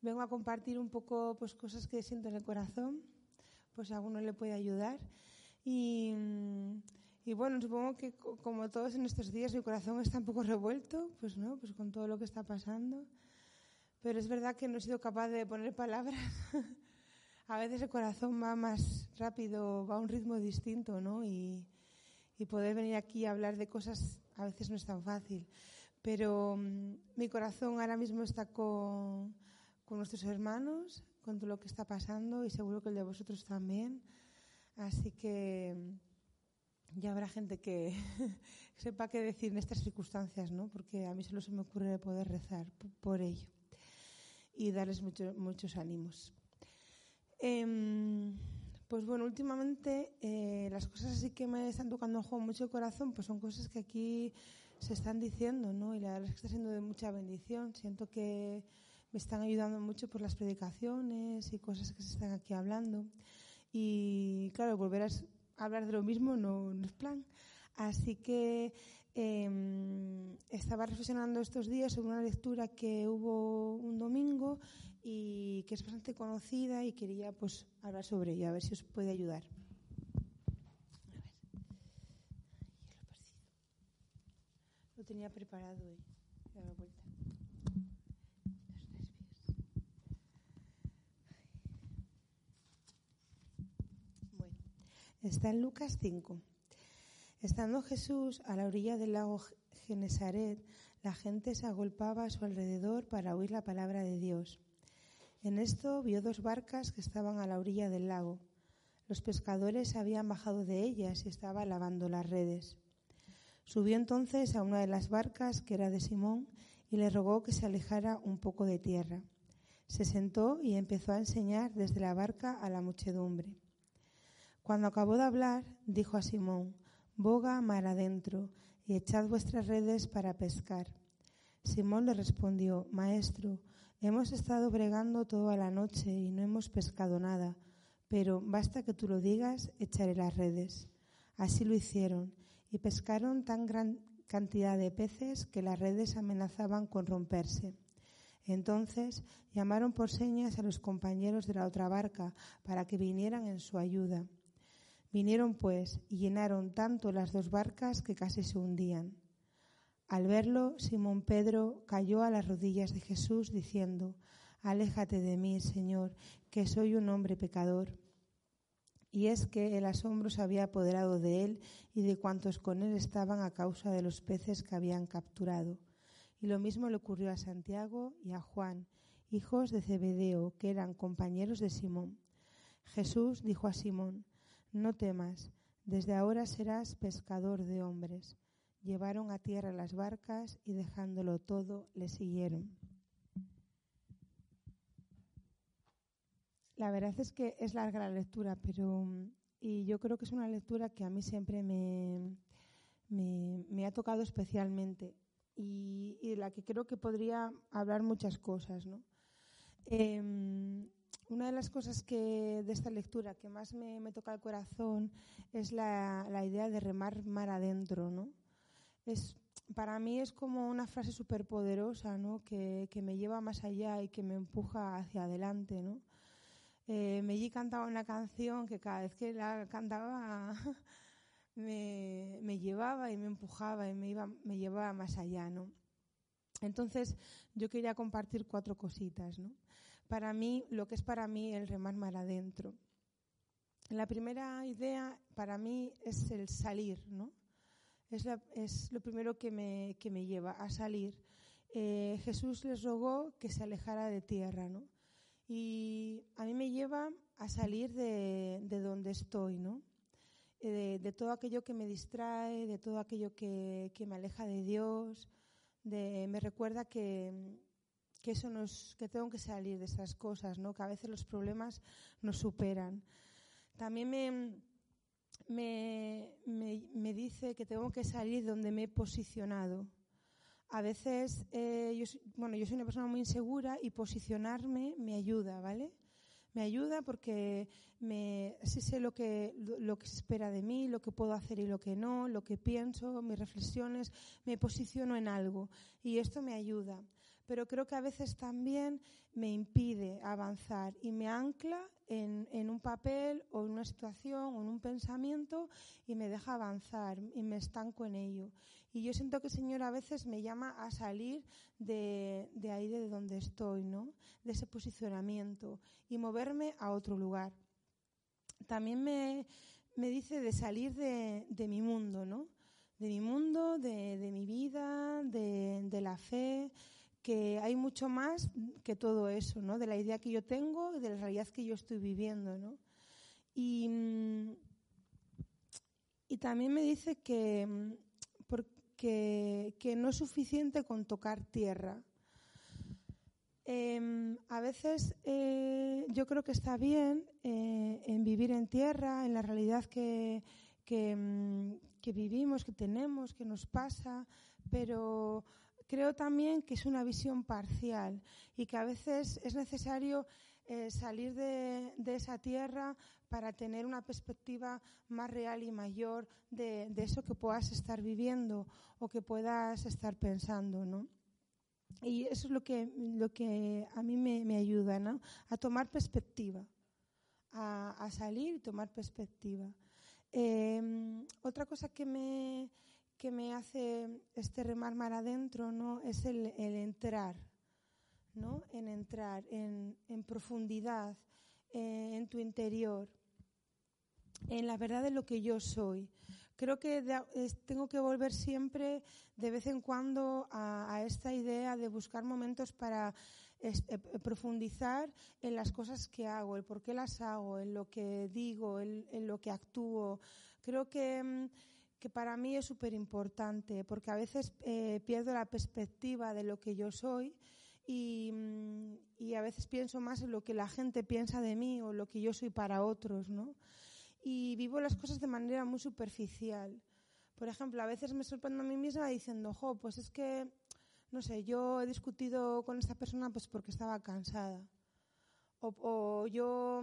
vengo a compartir un poco pues cosas que siento en el corazón, pues a alguno le puede ayudar. Y, y bueno, supongo que co- como todos en estos días mi corazón está un poco revuelto, pues no, pues con todo lo que está pasando. Pero es verdad que no he sido capaz de poner palabras. a veces el corazón va más rápido, va a un ritmo distinto, ¿no? Y, y poder venir aquí a hablar de cosas a veces no es tan fácil. Pero mm, mi corazón ahora mismo está con, con nuestros hermanos, con todo lo que está pasando y seguro que el de vosotros también. Así que mm, ya habrá gente que sepa qué decir en estas circunstancias, ¿no? Porque a mí solo se me ocurre poder rezar por ello y darles mucho- muchos ánimos. Em, pues bueno, últimamente eh, las cosas así que me están tocando juego mucho el corazón, pues son cosas que aquí se están diciendo, ¿no? Y la verdad es que está siendo de mucha bendición. Siento que me están ayudando mucho por las predicaciones y cosas que se están aquí hablando. Y claro, volver a hablar de lo mismo no, no es plan. Así que em, estaba reflexionando estos días sobre una lectura que hubo un domingo y que es bastante conocida y quería pues hablar sobre ella, a ver si os puede ayudar. A ver. Lo tenía preparado hoy. Voy a dar vuelta. Los nervios. Bueno, está en Lucas 5. Estando Jesús a la orilla del lago Genesaret, la gente se agolpaba a su alrededor para oír la palabra de Dios. En esto vio dos barcas que estaban a la orilla del lago. Los pescadores habían bajado de ellas y estaban lavando las redes. Subió entonces a una de las barcas, que era de Simón, y le rogó que se alejara un poco de tierra. Se sentó y empezó a enseñar desde la barca a la muchedumbre. Cuando acabó de hablar, dijo a Simón, Boga mar adentro y echad vuestras redes para pescar. Simón le respondió, Maestro, hemos estado bregando toda la noche y no hemos pescado nada, pero basta que tú lo digas, echaré las redes. Así lo hicieron y pescaron tan gran cantidad de peces que las redes amenazaban con romperse. Entonces llamaron por señas a los compañeros de la otra barca para que vinieran en su ayuda. Vinieron pues y llenaron tanto las dos barcas que casi se hundían. Al verlo, Simón Pedro cayó a las rodillas de Jesús diciendo, Aléjate de mí, Señor, que soy un hombre pecador. Y es que el asombro se había apoderado de él y de cuantos con él estaban a causa de los peces que habían capturado. Y lo mismo le ocurrió a Santiago y a Juan, hijos de Zebedeo, que eran compañeros de Simón. Jesús dijo a Simón, No temas, desde ahora serás pescador de hombres. Llevaron a tierra las barcas y dejándolo todo le siguieron. La verdad es que es larga la lectura, pero mm, y yo creo que es una lectura que a mí siempre me, me, ha tocado especialmente y, y de la que creo que podría hablar muchas cosas, ¿no? Em, una de las cosas que de esta lectura que más me, me toca el corazón es la, la idea de remar mar adentro, ¿no? Es, para mí es como una frase súper poderosa, ¿no? Que, que me lleva más allá y que me empuja hacia adelante, ¿no? Eh, Melli cantaba una canción que cada vez que la cantaba me, me llevaba y me empujaba y me, iba, me llevaba más allá, ¿no? Entonces yo quería compartir cuatro cositas, ¿no? Para mí, lo que es para mí el remar mar adentro. La primera idea para mí es el salir, ¿no? Es, la, es lo primero que me, que me lleva a salir. eh, Jesús les rogó que se alejara de tierra, ¿no? Y a mí me lleva a salir de, donde estoy, ¿no? Eh, de, todo aquello que me distrae, de todo aquello que, me aleja de Dios, de, me recuerda que, que eso nos, que tengo que salir de esas cosas, ¿no? Que a veces los problemas nos superan. También me, me, me, dice que tengo que salir donde me he posicionado. A veces, eh, yo, bueno, yo soy una persona muy insegura y posicionarme me ayuda, ¿vale? Me ayuda porque me, sí sé lo que, lo que se espera de mí, lo que puedo hacer y lo que no, lo que pienso, mis reflexiones, me posiciono en algo y esto me ayuda pero creo que a veces también me impide avanzar y me ancla en, un papel o en una situación o en un pensamiento y me deja avanzar y me estanco en ello. Y yo siento que el Señor a veces me llama a salir de, ahí de donde estoy, ¿no? De ese posicionamiento y moverme a otro lugar. También me, dice de salir de, mi mundo, ¿no? De mi mundo, de, mi vida, de la fe, que hay mucho más que todo eso, ¿no? De la idea que yo tengo y de la realidad que yo estoy viviendo, ¿no? Y, mm, también me dice que, mm, porque, que no es suficiente con tocar tierra. Em, a veces eh, yo creo que está bien eh, en vivir en tierra, en la realidad que, que, mm, que vivimos, que tenemos, que nos pasa, pero creo también que es una visión parcial y que a veces es necesario eh, salir de, esa tierra para tener una perspectiva más real y mayor de, eso que puedas estar viviendo o que puedas estar pensando, ¿no? Y eso es lo que, lo que a mí me, ayuda, ¿no? A tomar perspectiva, a, salir y tomar perspectiva. Em, otra cosa que me, que me hace este remar mar adentro, ¿no? Es el, entrar, ¿no? En entrar en, profundidad, eh, en tu interior, en la verdad de lo que yo soy. Creo que tengo que volver siempre, de vez en cuando, a, esta idea de buscar momentos para eh, profundizar en las cosas que hago, el por qué las hago, en lo que digo, en, lo que actúo. Creo que mm, que para mí es súper importante, porque a veces eh, pierdo la perspectiva de lo que yo soy mm, y, a veces pienso más en lo que la gente piensa de mí o lo que yo soy para otros, ¿no? Y vivo las cosas de manera muy superficial. Por ejemplo, a veces me sorprendo a mí misma diciendo, jo, pues es que, no sé, yo he discutido con esta persona pues porque estaba cansada. O, o yo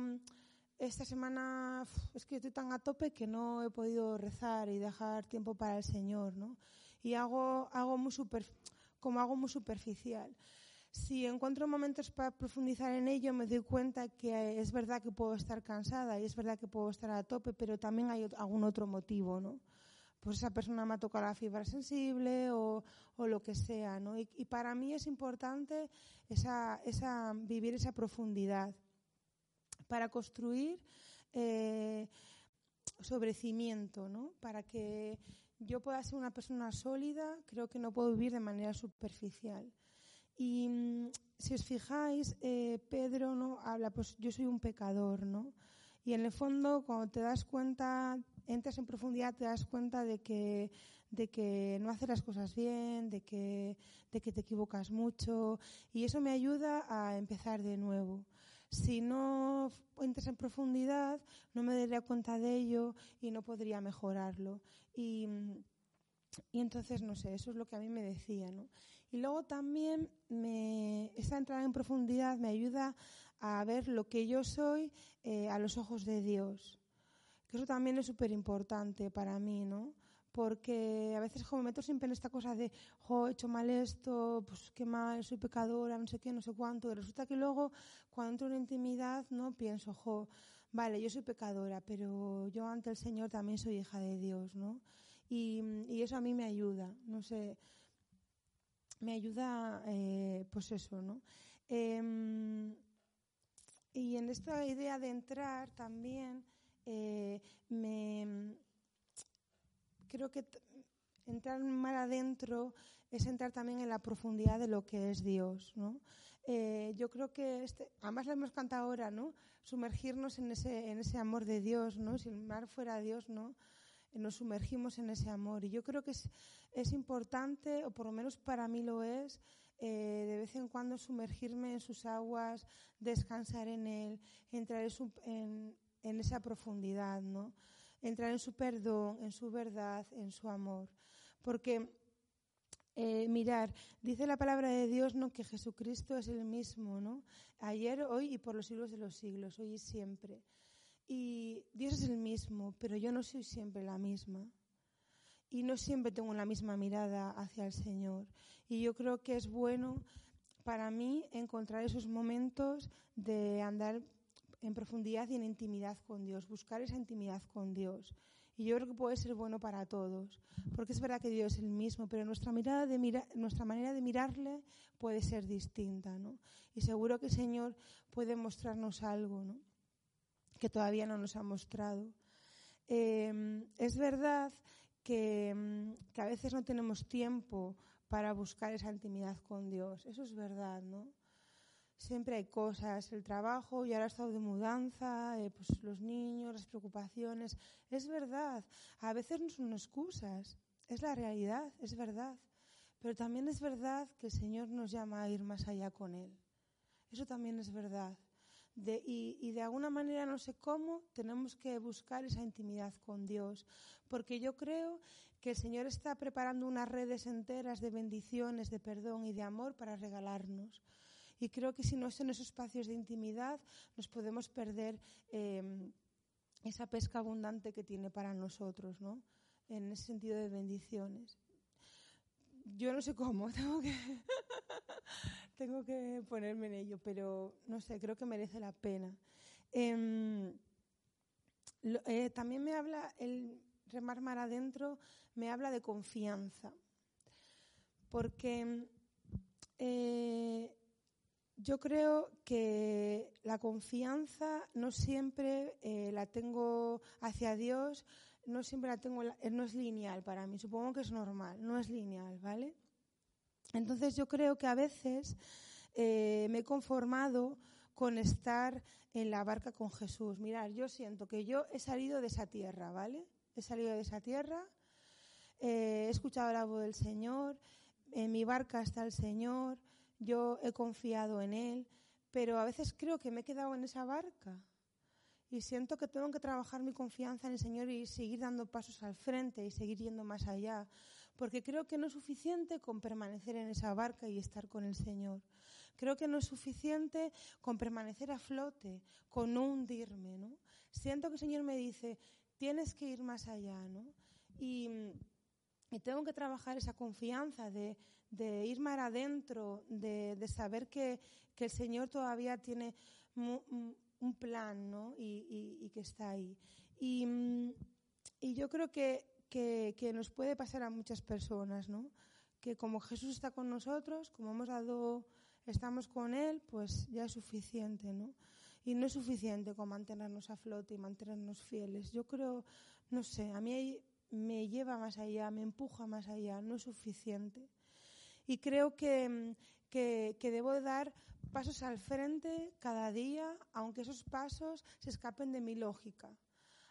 esta semana es que estoy tan a tope que no he podido rezar y dejar tiempo para el Señor, ¿no? Y hago, hago muy super, como hago muy superficial. Si encuentro momentos para profundizar en ello, me doy cuenta que es verdad que puedo estar cansada y es verdad que puedo estar a tope, pero también hay algún otro motivo, ¿no? Pues esa persona me ha tocado la fibra sensible o, o lo que sea, ¿no? Y, y, para mí es importante esa, esa, vivir esa profundidad para construir eh, sobre cimiento, ¿no? Para que yo pueda ser una persona sólida, creo que no puedo vivir de manera superficial. Y mm, si os fijáis, eh, Pedro no habla, pues yo soy un pecador, ¿no? Y en el fondo, cuando te das cuenta, entras en profundidad, te das cuenta de que, de que no haces las cosas bien, de que, de que te equivocas mucho, y eso me ayuda a empezar de nuevo si no entras en profundidad, no me daría cuenta de ello y no podría mejorarlo. Y, entonces, no sé, eso es lo que a mí me decía, ¿no? Y luego también me, esta entrada en profundidad me ayuda a ver lo que yo soy eh, a los ojos de Dios. Que eso también es súper importante para mí, ¿no? Porque a veces me meto siempre en esta cosa de, jo, he hecho mal esto, pues qué mal, soy pecadora, no sé qué, no sé cuánto. Y resulta que luego, cuando entro en intimidad, no pienso, jo, vale, yo soy pecadora, pero yo ante el Señor también soy hija de Dios, ¿no? Y, eso a mí me ayuda, no sé, me ayuda, eh, pues eso, ¿no? Em, y en esta idea de entrar también, eh, me creo que entrar mar adentro es entrar también en la profundidad de lo que es Dios, ¿no? Eh, yo creo que, este, además lo hemos cantado ahora, ¿no? Sumergirnos en ese, en ese amor de Dios, ¿no? Si el mar fuera Dios, ¿no? Nos sumergimos en ese amor. Y yo creo que es, es importante, o por lo menos para mí lo es, eh, de vez en cuando sumergirme en sus aguas, descansar en Él, entrar en, en, en esa profundidad, ¿no? Entrar en su perdón, en su verdad, en su amor. Porque eh, mirar, dice la palabra de Dios ¿no? que Jesucristo es el mismo, ¿no? Ayer, hoy y por los siglos de los siglos, hoy y siempre. Y Dios es el mismo, pero yo no soy siempre la misma. Y no siempre tengo la misma mirada hacia el Señor. Y yo creo que es bueno para mí encontrar esos momentos de andar en profundidad y en intimidad con Dios, buscar esa intimidad con Dios. Y yo creo que puede ser bueno para todos, porque es verdad que Dios es el mismo, pero nuestra, mirada de mira, nuestra manera de mirarle puede ser distinta, ¿no? Y seguro que el Señor puede mostrarnos algo, ¿no? Que todavía no nos ha mostrado. Eh, es verdad que, que a veces no tenemos tiempo para buscar esa intimidad con Dios. Eso es verdad, ¿no? Siempre hay cosas, el trabajo, y ahora estado de mudanza, eh, pues los niños, las preocupaciones. Es verdad, a veces no son excusas, es la realidad, es verdad. Pero también es verdad que el Señor nos llama a ir más allá con Él. Eso también es verdad. y, de alguna manera, no sé cómo, tenemos que buscar esa intimidad con Dios. Porque yo creo que el Señor está preparando unas redes enteras de bendiciones, de perdón y de amor para regalarnos. Y creo que si no son esos espacios de intimidad, nos podemos perder eh, esa pesca abundante que tiene para nosotros, ¿no? En ese sentido de bendiciones. Yo no sé cómo, tengo que, tengo que ponerme en ello, pero no sé, creo que merece la pena. Lo, eh, también me habla, el remar mar adentro, me habla de confianza. Porque eh, yo creo que la confianza no siempre eh, la tengo hacia Dios, no siempre la tengo, eh, no es lineal para mí, supongo que es normal, no es lineal, ¿vale? Entonces yo creo que a veces eh, me he conformado con estar en la barca con Jesús. Mirar, yo siento que yo he salido de esa tierra, ¿vale? He salido de esa tierra, he escuchado la voz del Señor, en mi barca está el Señor, yo he confiado en Él, pero a veces creo que me he quedado en esa barca y siento que tengo que trabajar mi confianza en el Señor y seguir dando pasos al frente y seguir yendo más allá, porque creo que no es suficiente con permanecer en esa barca y estar con el Señor. Creo que no es suficiente con permanecer a flote, con no hundirme, ¿no? Siento que el Señor me dice, tienes que ir más allá, ¿no? Y, y tengo que trabajar esa confianza de, de ir más adentro, de, de saber que, que, el Señor todavía tiene un plan, ¿no? Y, y, y que está ahí. Y, y yo creo que, que, que, nos puede pasar a muchas personas, ¿no? Que como Jesús está con nosotros, como hemos dado, estamos con Él, pues ya es suficiente, ¿no? Y no es suficiente con mantenernos a flote y mantenernos fieles. Yo creo, no sé, a mí me lleva más allá, me empuja más allá, no es suficiente. Y creo que, que, debo dar pasos al frente cada día, aunque esos pasos se escapen de mi lógica.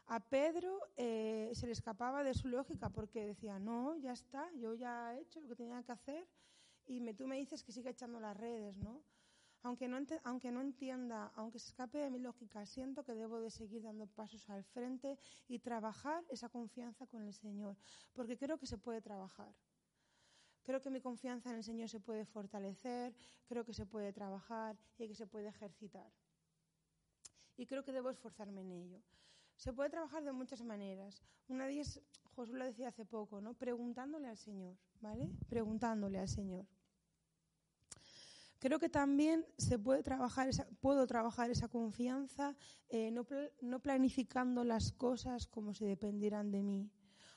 A Pedro eh, se le escapaba de su lógica porque decía, no, ya está, yo ya he hecho lo que tenía que hacer y tú me dices que siga echando las redes, ¿no? Aunque no, entienda, aunque se escape de mi lógica, siento que debo de seguir dando pasos al frente y trabajar esa confianza con el Señor, porque creo que se puede trabajar. Creo que mi confianza en el Señor se puede fortalecer, creo que se puede trabajar y que se puede ejercitar. Y creo que debo esforzarme en ello. Se puede trabajar de muchas maneras. Una de ellas, Josué lo decía hace poco, ¿no? Preguntándole al Señor, ¿vale? Preguntándole al Señor. Creo que también se puede trabajar puedo trabajar esa confianza eh, no, planificando las cosas como si dependieran de mí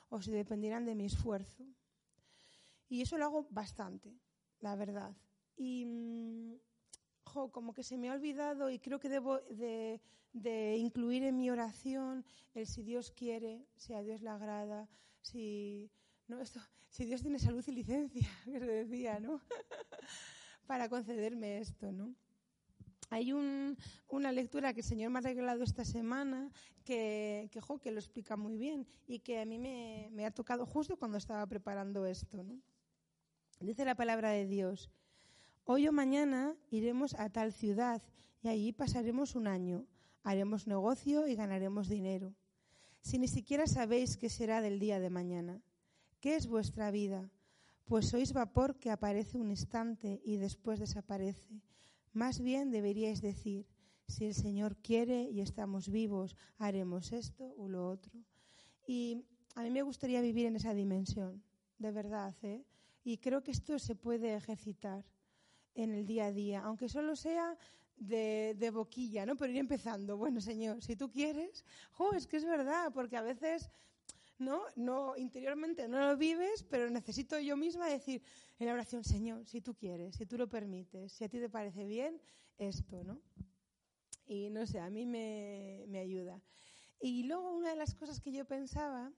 o si dependieran de mi esfuerzo. Y eso lo hago bastante, la verdad. Y mm, jo, como que se me ha olvidado y creo que debo de, de, incluir en mi oración el si Dios quiere, si a Dios le agrada, si ¿no? Esto, si Dios tiene salud y licencia, que se decía, ¿no? Para concederme esto, ¿no? Hay una lectura que el Señor me ha regalado esta semana que, que, que lo explica muy bien y que a mí me, me ha tocado justo cuando estaba preparando esto. ¿no? Dice la palabra de Dios, hoy o mañana iremos a tal ciudad y allí pasaremos un año, haremos negocio y ganaremos dinero. Si ni siquiera sabéis qué será del día de mañana, ¿qué es vuestra vida? Pues sois vapor que aparece un instante y después desaparece. Más bien deberíais decir, si el Señor quiere y estamos vivos, haremos esto o lo otro. Y a mí me gustaría vivir en esa dimensión, de verdad. ¿eh? Y creo que esto se puede ejercitar en el día a día, aunque solo sea de, de, boquilla, ¿no? Pero ir empezando. Bueno, Señor, si tú quieres, jo, es que es verdad, porque a veces ¿no? No, interiormente no lo vives, pero necesito yo misma decir en la oración, Señor, si tú quieres, si tú lo permites, si a ti te parece bien, esto, ¿no? Y no sé, a mí me, me ayuda. Y luego una de las cosas que yo pensaba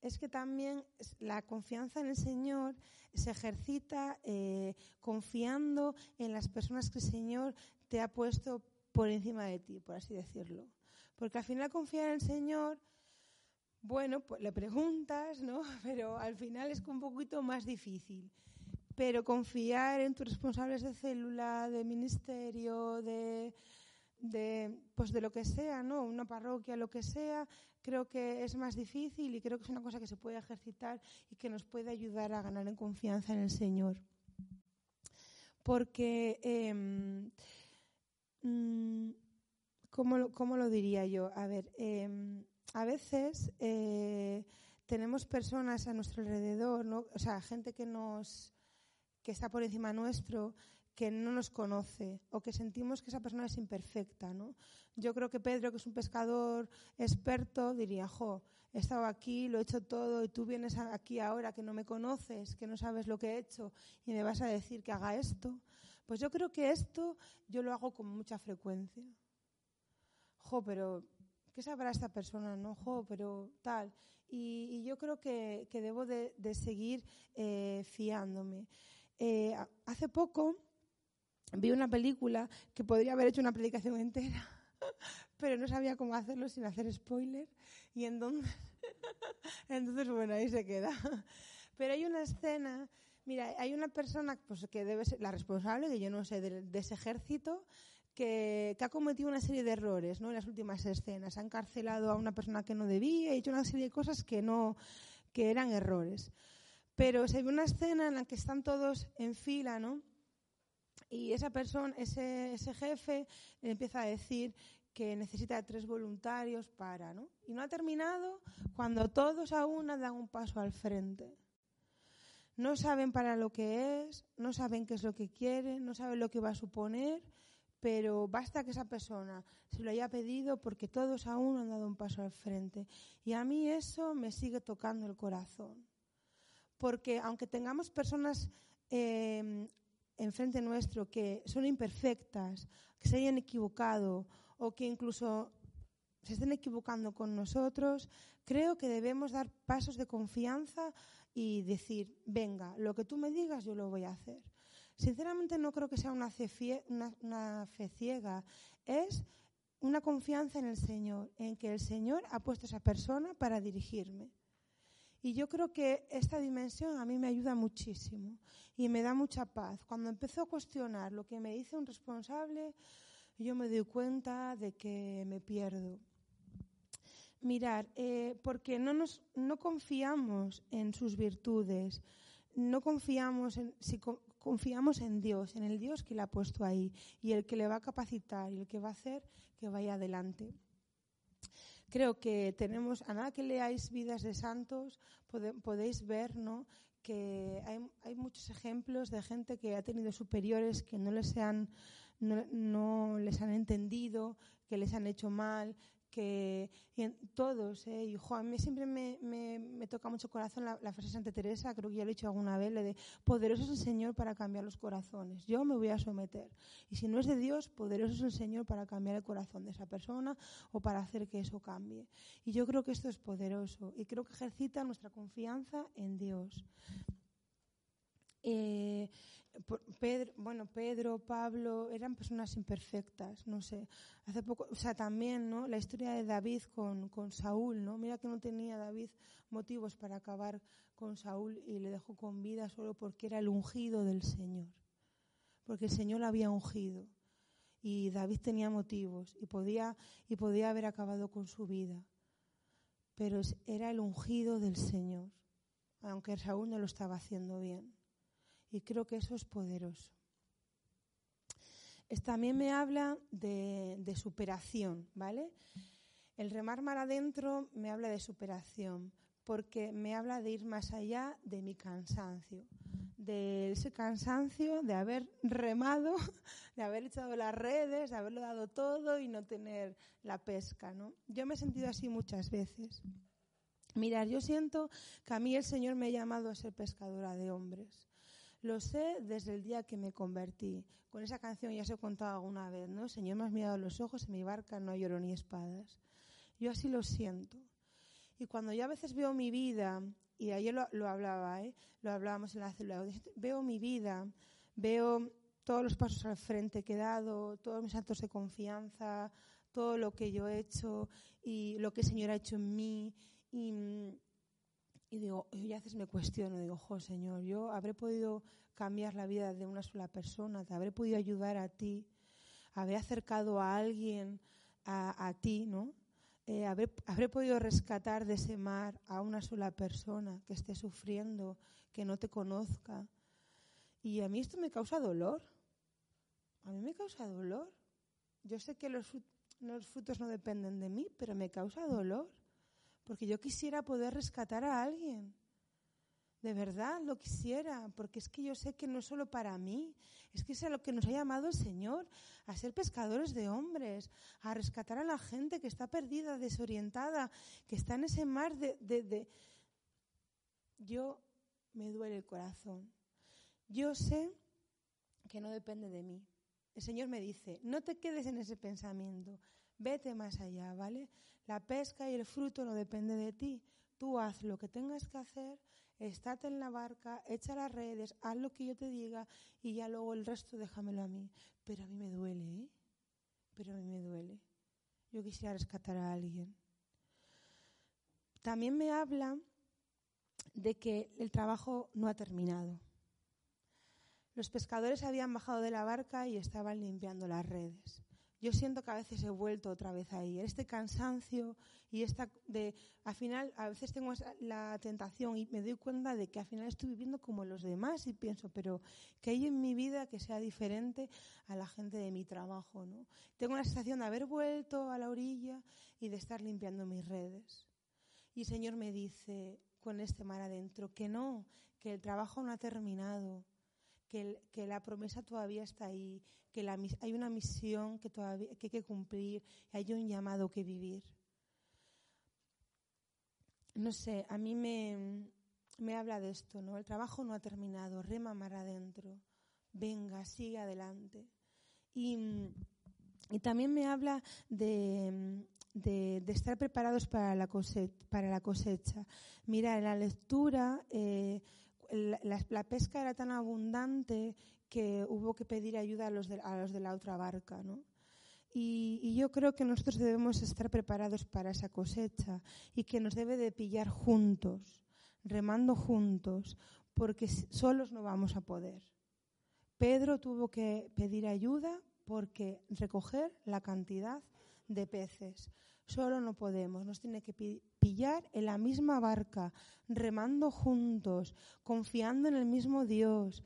es que también la confianza en el Señor se ejercita eh, confiando en las personas que el Señor te ha puesto por encima de ti, por así decirlo. Porque al final confiar en el Señor bueno, pues le preguntas, ¿no? Pero al final es un poquito más difícil. Pero confiar en tus responsables de célula, de ministerio, de, de, pues de lo que sea, ¿no? Una parroquia, lo que sea, creo que es más difícil y creo que es una cosa que se puede ejercitar y que nos puede ayudar a ganar en confianza en el Señor. Porque, eh, ¿cómo, ¿cómo, lo diría yo? A ver, eh, a veces eh, tenemos personas a nuestro alrededor, ¿no? o sea, gente que nos que está por encima nuestro, que no nos conoce o que sentimos que esa persona es imperfecta, ¿no? Yo creo que Pedro, que es un pescador experto, diría, jo, he estado aquí, lo he hecho todo y tú vienes aquí ahora que no me conoces, que no sabes lo que he hecho y me vas a decir que haga esto. Pues yo creo que esto yo lo hago con mucha frecuencia. Jo, pero ¿qué sabrá esta persona? No, pero tal. Y, yo creo que, debo de, seguir eh, fiándome. Eh, hace poco vi una película que podría haber hecho una predicación entera, pero no sabía cómo hacerlo sin hacer spoiler. Y entonces, entonces bueno, ahí se queda. Pero hay una escena Mira, hay una persona pues, que debe ser la responsable, que yo no sé, de ese ejército, que, ha cometido una serie de errores ¿no? en las últimas escenas. Ha encarcelado a una persona que no debía, ha hecho una serie de cosas que, no, que eran errores. Pero se ve una escena en la que están todos en fila, ¿no? Y esa persona, ese, ese jefe, empieza a decir que necesita tres voluntarios para, ¿no? Y no ha terminado cuando todos a una dan un paso al frente. No saben para lo que es, no saben qué es lo que quieren, no saben lo que va a suponer, pero basta que esa persona se lo haya pedido porque todos aún han dado un paso al frente. Y a mí eso me sigue tocando el corazón. Porque aunque tengamos personas eh, enfrente nuestro que son imperfectas, que se hayan equivocado o que incluso se estén equivocando con nosotros, creo que debemos dar pasos de confianza y decir, venga, lo que tú me digas yo lo voy a hacer. Sinceramente no creo que sea una fe, ciega, es una confianza en el Señor, en que el Señor ha puesto a esa persona para dirigirme. Y yo creo que esta dimensión a mí me ayuda muchísimo y me da mucha paz. Cuando empezó a cuestionar lo que me dice un responsable, yo me doy cuenta de que me pierdo. Mirar, eh, porque no, nos, no confiamos en sus virtudes, no confiamos en, si, confiamos en Dios, en el Dios que le ha puesto ahí y el que le va a capacitar y el que va a hacer que vaya adelante. Creo que tenemos, a nada que leáis vidas de santos, podéis ver ¿no? que hay, muchos ejemplos de gente que ha tenido superiores que no les han, no, les han entendido, que les han hecho mal, que en todos, ¿eh? y a mí siempre me, me, toca mucho corazón la, frase de Santa Teresa, creo que ya lo he dicho alguna vez, le de poderoso es el Señor para cambiar los corazones. Yo me voy a someter. Y si no es de Dios, poderoso es el Señor para cambiar el corazón de esa persona o para hacer que eso cambie. Y yo creo que esto es poderoso y creo que ejercita nuestra confianza en Dios. Eh, Pedro, bueno, Pedro, Pablo, eran personas imperfectas, no sé. Hace poco, o sea, también, ¿no? La historia de David con, con Saúl, ¿no? Mira que no tenía David motivos para acabar con Saúl y le dejó con vida solo porque era el ungido del Señor. Porque el Señor lo había ungido. Y David tenía motivos y podía, y podía haber acabado con su vida. Pero era el ungido del Señor, aunque Saúl no lo estaba haciendo bien. Y creo que eso es poderoso. También me habla de, superación, ¿vale? El remar mar adentro me habla de superación, porque me habla de ir más allá de mi cansancio, de ese cansancio de haber remado, de haber echado las redes, de haberlo dado todo y no tener la pesca, ¿no? Yo me he sentido así muchas veces. Mirad, yo siento que a mí el Señor me ha llamado a ser pescadora de hombres. Lo sé desde el día que me convertí. Con esa canción ya se he contado alguna vez, ¿no? Señor, me has mirado los ojos, en mi barca no lloro ni espadas. Yo así lo siento. Y cuando yo a veces veo mi vida, y ayer lo, hablaba, ¿eh? lo hablábamos en la célula, veo mi vida, veo todos los pasos al frente que he dado, todos mis actos de confianza, todo lo que yo he hecho y lo que el Señor ha hecho en mí. Y, y digo, y a veces me cuestiono, digo, jo, Señor, yo habré podido cambiar la vida de una sola persona, te habré podido ayudar a ti, habré acercado a alguien a, ti, ¿no? Eh, habré, habré podido rescatar de ese mar a una sola persona que esté sufriendo, que no te conozca. Y a mí esto me causa dolor. A mí me causa dolor. Yo sé que los, los frutos no dependen de mí, pero me causa dolor porque yo quisiera poder rescatar a alguien. De verdad lo quisiera, porque es que yo sé que no es solo para mí, es que es a lo que nos ha llamado el Señor, a ser pescadores de hombres, a rescatar a la gente que está perdida, desorientada, que está en ese mar de... de... Yo me duele el corazón. Yo sé que no depende de mí. El Señor me dice, no te quedes en ese pensamiento, vete más allá, ¿vale? La pesca y el fruto no depende de ti. Tú haz lo que tengas que hacer, estate en la barca, echa las redes, haz lo que yo te diga y ya luego el resto déjamelo a mí. Pero a mí me duele, ¿eh? Pero a mí me duele. Yo quisiera rescatar a alguien. También me habla de que el trabajo no ha terminado. Los pescadores habían bajado de la barca y estaban limpiando las redes yo siento que a veces he vuelto otra vez ahí. Este cansancio y esta de, al final, a veces tengo la tentación y me doy cuenta de que al final estoy viviendo como los demás y pienso, pero que hay en mi vida que sea diferente a la gente de mi trabajo, ¿no? Tengo la sensación de haber vuelto a la orilla y de estar limpiando mis redes. Y el Señor me dice con este mar adentro que no, que el trabajo no ha terminado, que, la promesa todavía está ahí, que hay una misión que, todavía, que hay que cumplir, hay un llamado que vivir. No sé, a mí me, me habla de esto, ¿no? El trabajo no ha terminado, rema mar adentro, venga, sigue adelante. Y, y también me habla de, de, estar preparados para la cosecha. Para la cosecha. Mira, en la lectura eh, la, pesca era tan abundante que hubo que pedir ayuda a los de, a los de la otra barca, ¿no? Y, yo creo que nosotros debemos estar preparados para esa cosecha y que nos debe de pillar juntos, remando juntos, porque solos no vamos a poder. Pedro tuvo que pedir ayuda porque recoger la cantidad de peces. Solo no podemos, nos tiene que pillar en la misma barca, remando juntos, confiando en el mismo Dios,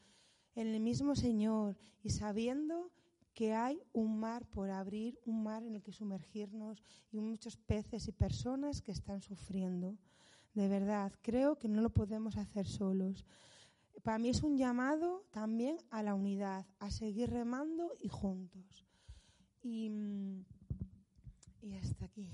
en el mismo Señor y sabiendo que hay un mar por abrir, un mar en el que sumergirnos y muchos peces y personas que están sufriendo. De verdad, creo que no lo podemos hacer solos. Para mí es un llamado también a la unidad, a seguir remando y juntos. Y mm, Y hasta aquí.